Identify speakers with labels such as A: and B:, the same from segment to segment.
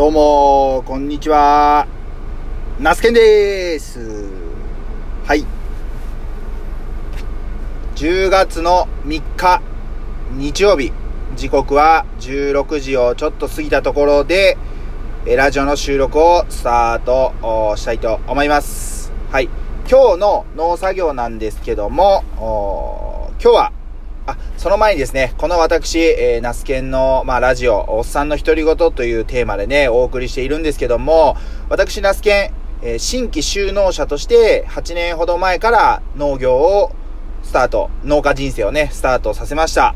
A: どうも、こんにちは。ナスケンです。はい。10月の3日、日曜日。時刻は16時をちょっと過ぎたところで、ラジオの収録をスタートしたいと思います。はい。今日の農作業なんですけども、今日はあ、その前にですね、この私、えー、ナスケンの、まあ、ラジオ、おっさんの独り言というテーマでね、お送りしているんですけども、私、ナスケン、えー、新規就農者として、8年ほど前から農業をスタート、農家人生をね、スタートさせました。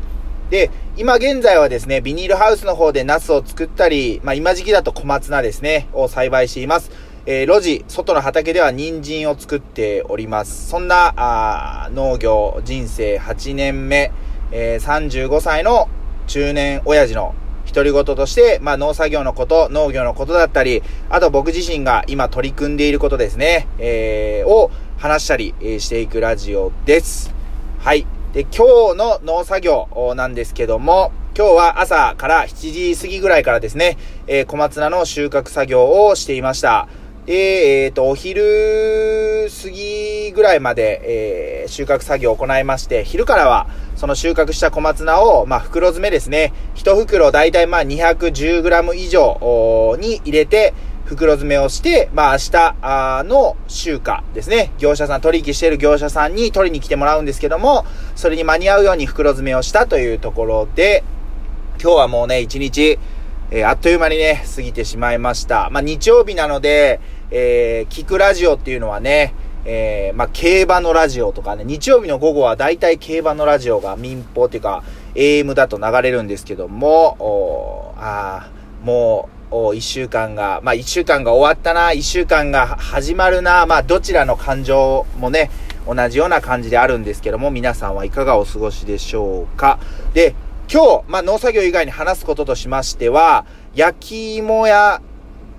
A: で、今現在はですね、ビニールハウスの方でナスを作ったり、まあ、今時期だと小松菜ですね、を栽培しています。えー、路地、外の畑では人参を作っております。そんな、あ農業人生8年目、えー、35歳の中年親父の独り言として、まあ農作業のこと、農業のことだったり、あと僕自身が今取り組んでいることですね、えー、を話したりしていくラジオです。はい。で、今日の農作業なんですけども、今日は朝から7時過ぎぐらいからですね、えー、小松菜の収穫作業をしていました。で、えっ、ー、と、お昼過ぎぐらいまで、えー、収穫作業を行いまして、昼からは、その収穫した小松菜を、まあ、袋詰めですね。一袋だいたいまあ 210g 以上に入れて、袋詰めをして、まあ、明日の集荷ですね。業者さん、取引している業者さんに取りに来てもらうんですけども、それに間に合うように袋詰めをしたというところで、今日はもうね、一日、えー、あっという間にね、過ぎてしまいました。まあ、日曜日なので、えー、聞くラジオっていうのはね、えー、まあ、競馬のラジオとかね、日曜日の午後は大体競馬のラジオが民放っていうか、AM だと流れるんですけども、おあもう、一週間が、まあ、一週間が終わったな、一週間が始まるな、まあ、どちらの感情もね、同じような感じであるんですけども、皆さんはいかがお過ごしでしょうか。で、今日、まあ、農作業以外に話すこととしましては、焼き芋屋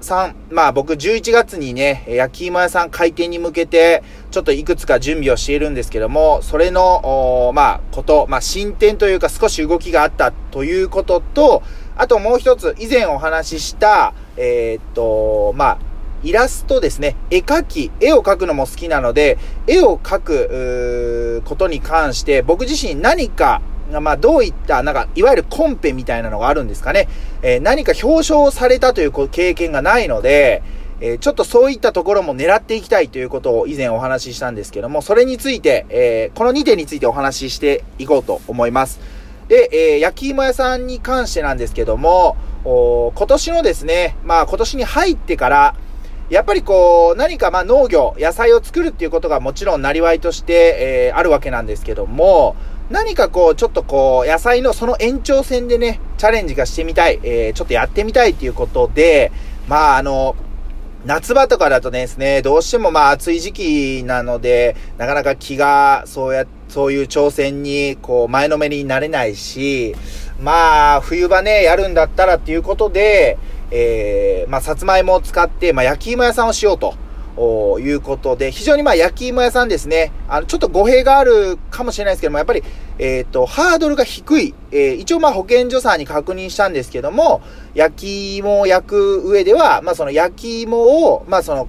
A: さん、まあ僕11月にね、焼き芋屋さん開店に向けて、ちょっといくつか準備をしているんですけども、それの、まあこと、まあ進展というか少し動きがあったということと、あともう一つ、以前お話しした、えー、っと、まあ、イラストですね。絵描き、絵を描くのも好きなので、絵を描く、ことに関して、僕自身何かまあ、どういった、なんか、いわゆるコンペみたいなのがあるんですかね。えー、何か表彰されたという経験がないので、えー、ちょっとそういったところも狙っていきたいということを以前お話ししたんですけども、それについて、えー、この2点についてお話ししていこうと思います。で、えー、焼き芋屋さんに関してなんですけども、今年のですね、まあ今年に入ってから、やっぱりこう、何かまあ農業、野菜を作るっていうことがもちろんなりわいとして、えー、あるわけなんですけども、何かこう、ちょっとこう、野菜のその延長線でね、チャレンジがしてみたい、えー、ちょっとやってみたいっていうことで、まああの、夏場とかだとですね、どうしてもまあ暑い時期なので、なかなか気が、そうや、そういう挑戦に、こう、前のめりになれないし、まあ、冬場ね、やるんだったらっていうことで、えー、まあ、さつまいもを使って、まあ、焼き芋屋さんをしようと。いうことで、非常にまあ焼き芋屋さんですね。あの、ちょっと語弊があるかもしれないですけども、やっぱり、えっ、ー、と、ハードルが低い。えー、一応まあ保健所さんに確認したんですけども、焼き芋を焼く上では、まあその焼き芋を、まあその、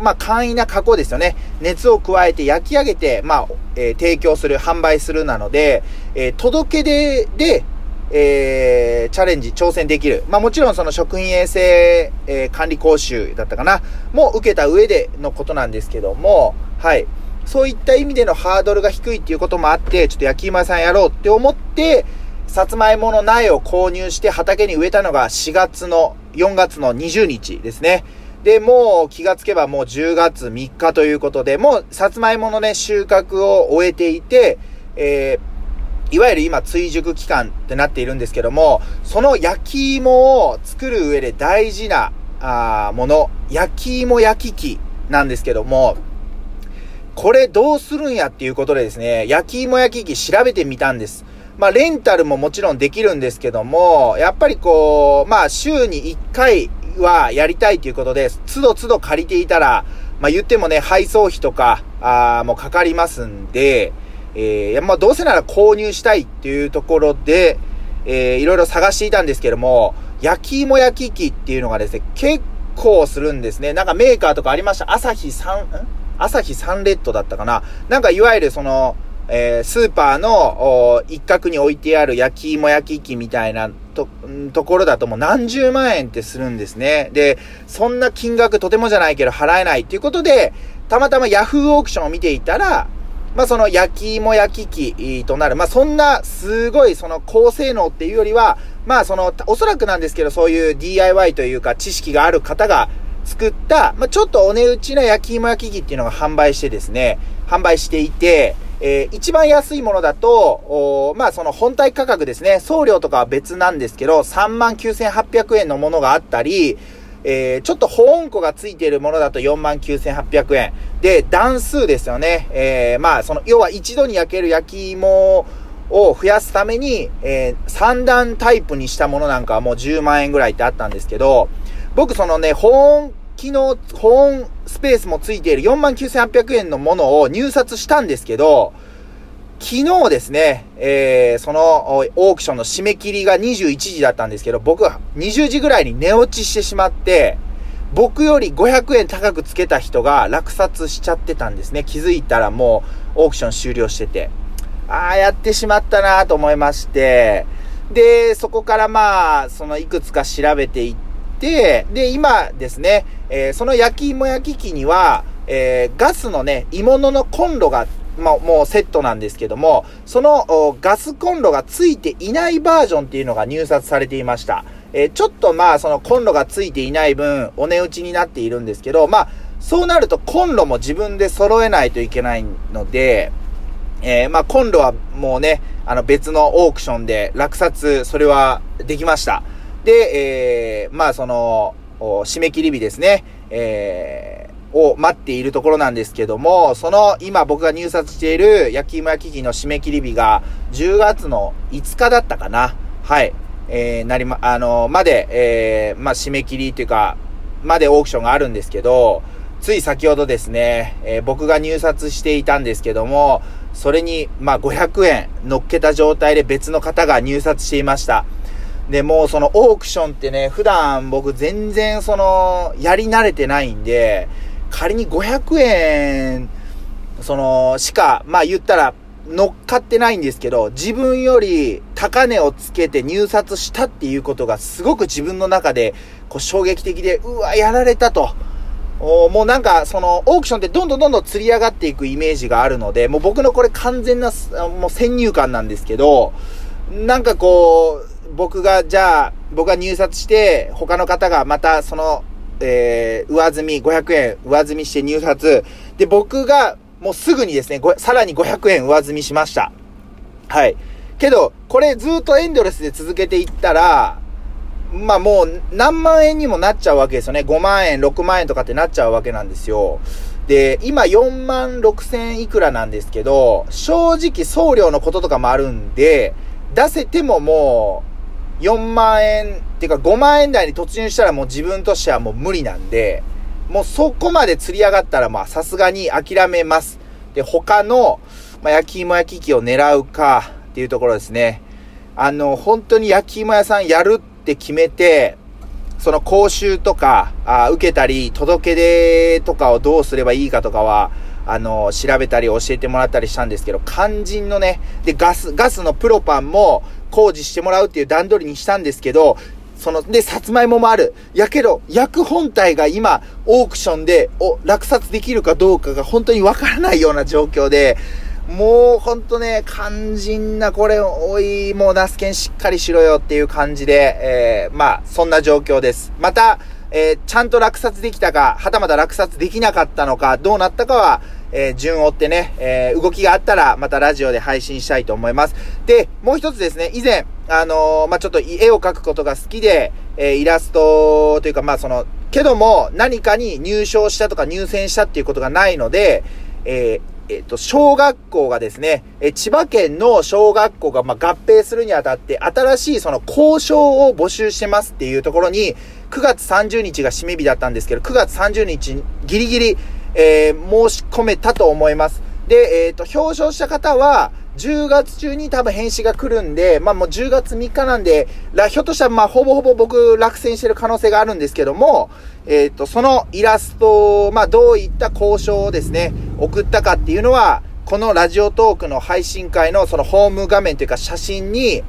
A: まあ簡易な加工ですよね。熱を加えて焼き上げて、まあ、えー、提供する、販売するなので、え届け出で、えー、チャレンジ、挑戦できる。まあもちろんその食品衛生、えー、管理講習だったかな、も受けた上でのことなんですけども、はい。そういった意味でのハードルが低いっていうこともあって、ちょっと焼き芋屋さんやろうって思って、さつまいもの苗を購入して畑に植えたのが4月の、4月の20日ですね。で、もう気がつけばもう10月3日ということで、もうさつまいものね、収穫を終えていて、えーいわゆる今追熟期間ってなっているんですけども、その焼き芋を作る上で大事なあもの、焼き芋焼き器なんですけども、これどうするんやっていうことでですね、焼き芋焼き器調べてみたんです。まあレンタルももちろんできるんですけども、やっぱりこう、まあ週に1回はやりたいということで、都度都度借りていたら、まあ言ってもね、配送費とか、あもうかかりますんで、えー、まあ、どうせなら購入したいっていうところで、えー、いろいろ探していたんですけども、焼き芋焼き器っていうのがですね、結構するんですね。なんかメーカーとかありました？朝日サン、ん？朝日サンレッドだったかな？なんかいわゆるその、えー、スーパーの一角に置いてある焼き芋焼き器みたいなと、ところだともう何十万円ってするんですね。で、そんな金額とてもじゃないけど払えないっていうことで、たまたまヤフーオークションを見ていたら、まあその焼き芋焼き器となる、まあそんなすごいその高性能っていうよりは、まあその、おそらくなんですけど、そういう DIY というか知識がある方が作った、まあちょっとお値打ちな焼き芋焼き器っていうのが販売してですね、販売していて、えー、一番安いものだと、まあその本体価格ですね、送料とかは別なんですけど、39,800円のものがあったり、えー、ちょっと保温庫がついているものだと49,800円。で、段数ですよね。えー、まあ、その、要は一度に焼ける焼き芋を増やすために、えー、3段タイプにしたものなんかはもう10万円ぐらいってあったんですけど、僕そのね、保温機能、保温スペースもついている49,800円のものを入札したんですけど、昨日ですね、えー、そのオークションの締め切りが21時だったんですけど、僕は20時ぐらいに寝落ちしてしまって、僕より500円高くつけた人が落札しちゃってたんですね。気づいたらもうオークション終了してて。ああ、やってしまったなと思いまして、で、そこからまあ、そのいくつか調べていって、で、今ですね、えー、その焼き芋焼き器には、えー、ガスのね、鋳物のコンロがまあ、もうセットなんですけども、そのガスコンロがついていないバージョンっていうのが入札されていました。えー、ちょっとまあ、そのコンロがついていない分、お値打ちになっているんですけど、まあ、そうなるとコンロも自分で揃えないといけないので、えー、まあ、コンロはもうね、あの別のオークションで落札、それはできました。で、えー、まあ、その、締め切り日ですね、えーを待っているところなんですけども、その今僕が入札している焼き芋焼き器の締め切り日が10月の5日だったかな。はい。えー、なりま、あのまで、えー、まあ、締め切りというか、までオークションがあるんですけど、つい先ほどですね、えー、僕が入札していたんですけども、それに、まあ、500円乗っけた状態で別の方が入札していました。で、もうそのオークションってね、普段僕全然その、やり慣れてないんで、仮に500円、その、しか、まあ言ったら、乗っかってないんですけど、自分より高値をつけて入札したっていうことがすごく自分の中で、こう衝撃的で、うわ、やられたと。おもうなんか、その、オークションってどんどんどんどん釣り上がっていくイメージがあるので、もう僕のこれ完全な、もう先入観なんですけど、なんかこう、僕が、じゃあ、僕が入札して、他の方がまたそのえー、上積み、500円上積みして入札。で、僕がもうすぐにですね、さらに500円上積みしました。はい。けど、これずっとエンドレスで続けていったら、まあもう何万円にもなっちゃうわけですよね。5万円、6万円とかってなっちゃうわけなんですよ。で、今4万6千いくらなんですけど、正直送料のこととかもあるんで、出せてももう4万円っていうか5万円台に突入したらもう自分としてはもう無理なんで、もうそこまで釣り上がったらまあさすがに諦めます。で、他の、まあ、焼き芋焼き器を狙うかっていうところですね。あの、本当に焼き芋屋さんやるって決めて、その講習とか、あ受けたり、届け出とかをどうすればいいかとかは、あの、調べたり教えてもらったりしたんですけど、肝心のね、で、ガス、ガスのプロパンも工事してもらうっていう段取りにしたんですけど、その、で、さつまいももある。やけど、焼く本体が今、オークションで、お、落札できるかどうかが本当にわからないような状況で、もうほんとね、肝心な、これ、おい、もうナスケンしっかりしろよっていう感じで、えー、まあ、そんな状況です。また、えー、ちゃんと落札できたか、はたまた落札できなかったのか、どうなったかは、えー、順を追ってね、えー、動きがあったら、またラジオで配信したいと思います。で、もう一つですね、以前、あのー、まあ、ちょっと絵を描くことが好きで、え、イラストというか、まあ、その、けども、何かに入賞したとか入選したっていうことがないので、え、えっ、と、小学校がですね、え千葉県の小学校が、ま合併するにあたって、新しいその交渉を募集してますっていうところに、9月30日が締め日だったんですけど、9月30日ギリギリ、えー、申し込めたと思います。で、えっ、ー、と、表彰した方は、10月中に多分返信が来るんで、まあもう10月3日なんで、ひょっとしたらまあほぼほぼ僕落選してる可能性があるんですけども、えっ、ー、と、そのイラスト、まあどういった交渉をですね、送ったかっていうのは、このラジオトークの配信会のそのホーム画面というか写真に、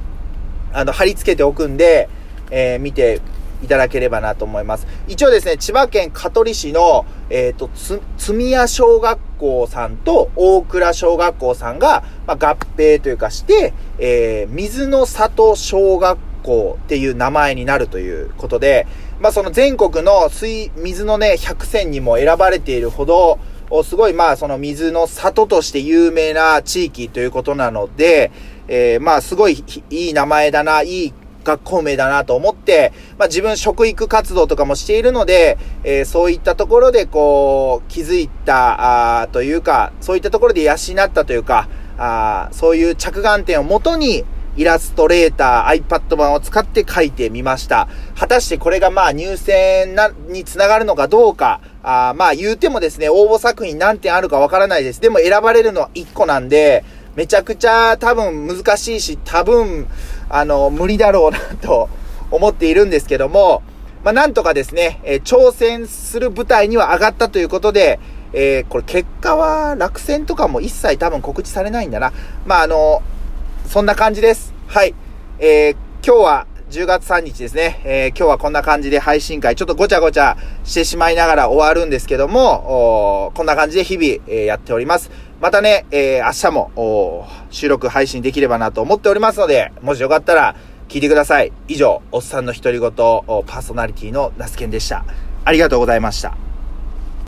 A: あの、貼り付けておくんで、えー、見ていただければなと思います。一応ですね、千葉県香取市の、えっ、ー、と、つ、つみや小学校さんと大倉小学校さんが、まあ、合併というかして、えー、水の里小学校っていう名前になるということで、まあ、その全国の水、水のね、100選にも選ばれているほど、すごい、まあ、その水の里として有名な地域ということなので、えー、まあ、すごいいい名前だな、いい学校名だなと思って、まあ自分食育活動とかもしているので、えー、そういったところでこう、気づいた、あというか、そういったところで養ったというか、あそういう着眼点をもとに、イラストレーター、iPad 版を使って書いてみました。果たしてこれがまあ入選な、につながるのかどうか、あまあ言うてもですね、応募作品何点あるかわからないです。でも選ばれるのは1個なんで、めちゃくちゃ多分難しいし、多分、あの、無理だろうなと 思っているんですけども、まあ、なんとかですね、えー、挑戦する舞台には上がったということで、えー、これ結果は落選とかも一切多分告知されないんだな。まあ、あの、そんな感じです。はい。えー、今日は10月3日ですね。えー、今日はこんな感じで配信会、ちょっとごちゃごちゃしてしまいながら終わるんですけども、こんな感じで日々、えー、やっております。またね、えー、明日も、収録配信できればなと思っておりますので、もしよかったら聞いてください。以上、おっさんの独り言、パーソナリティのナスケンでした。ありがとうございました。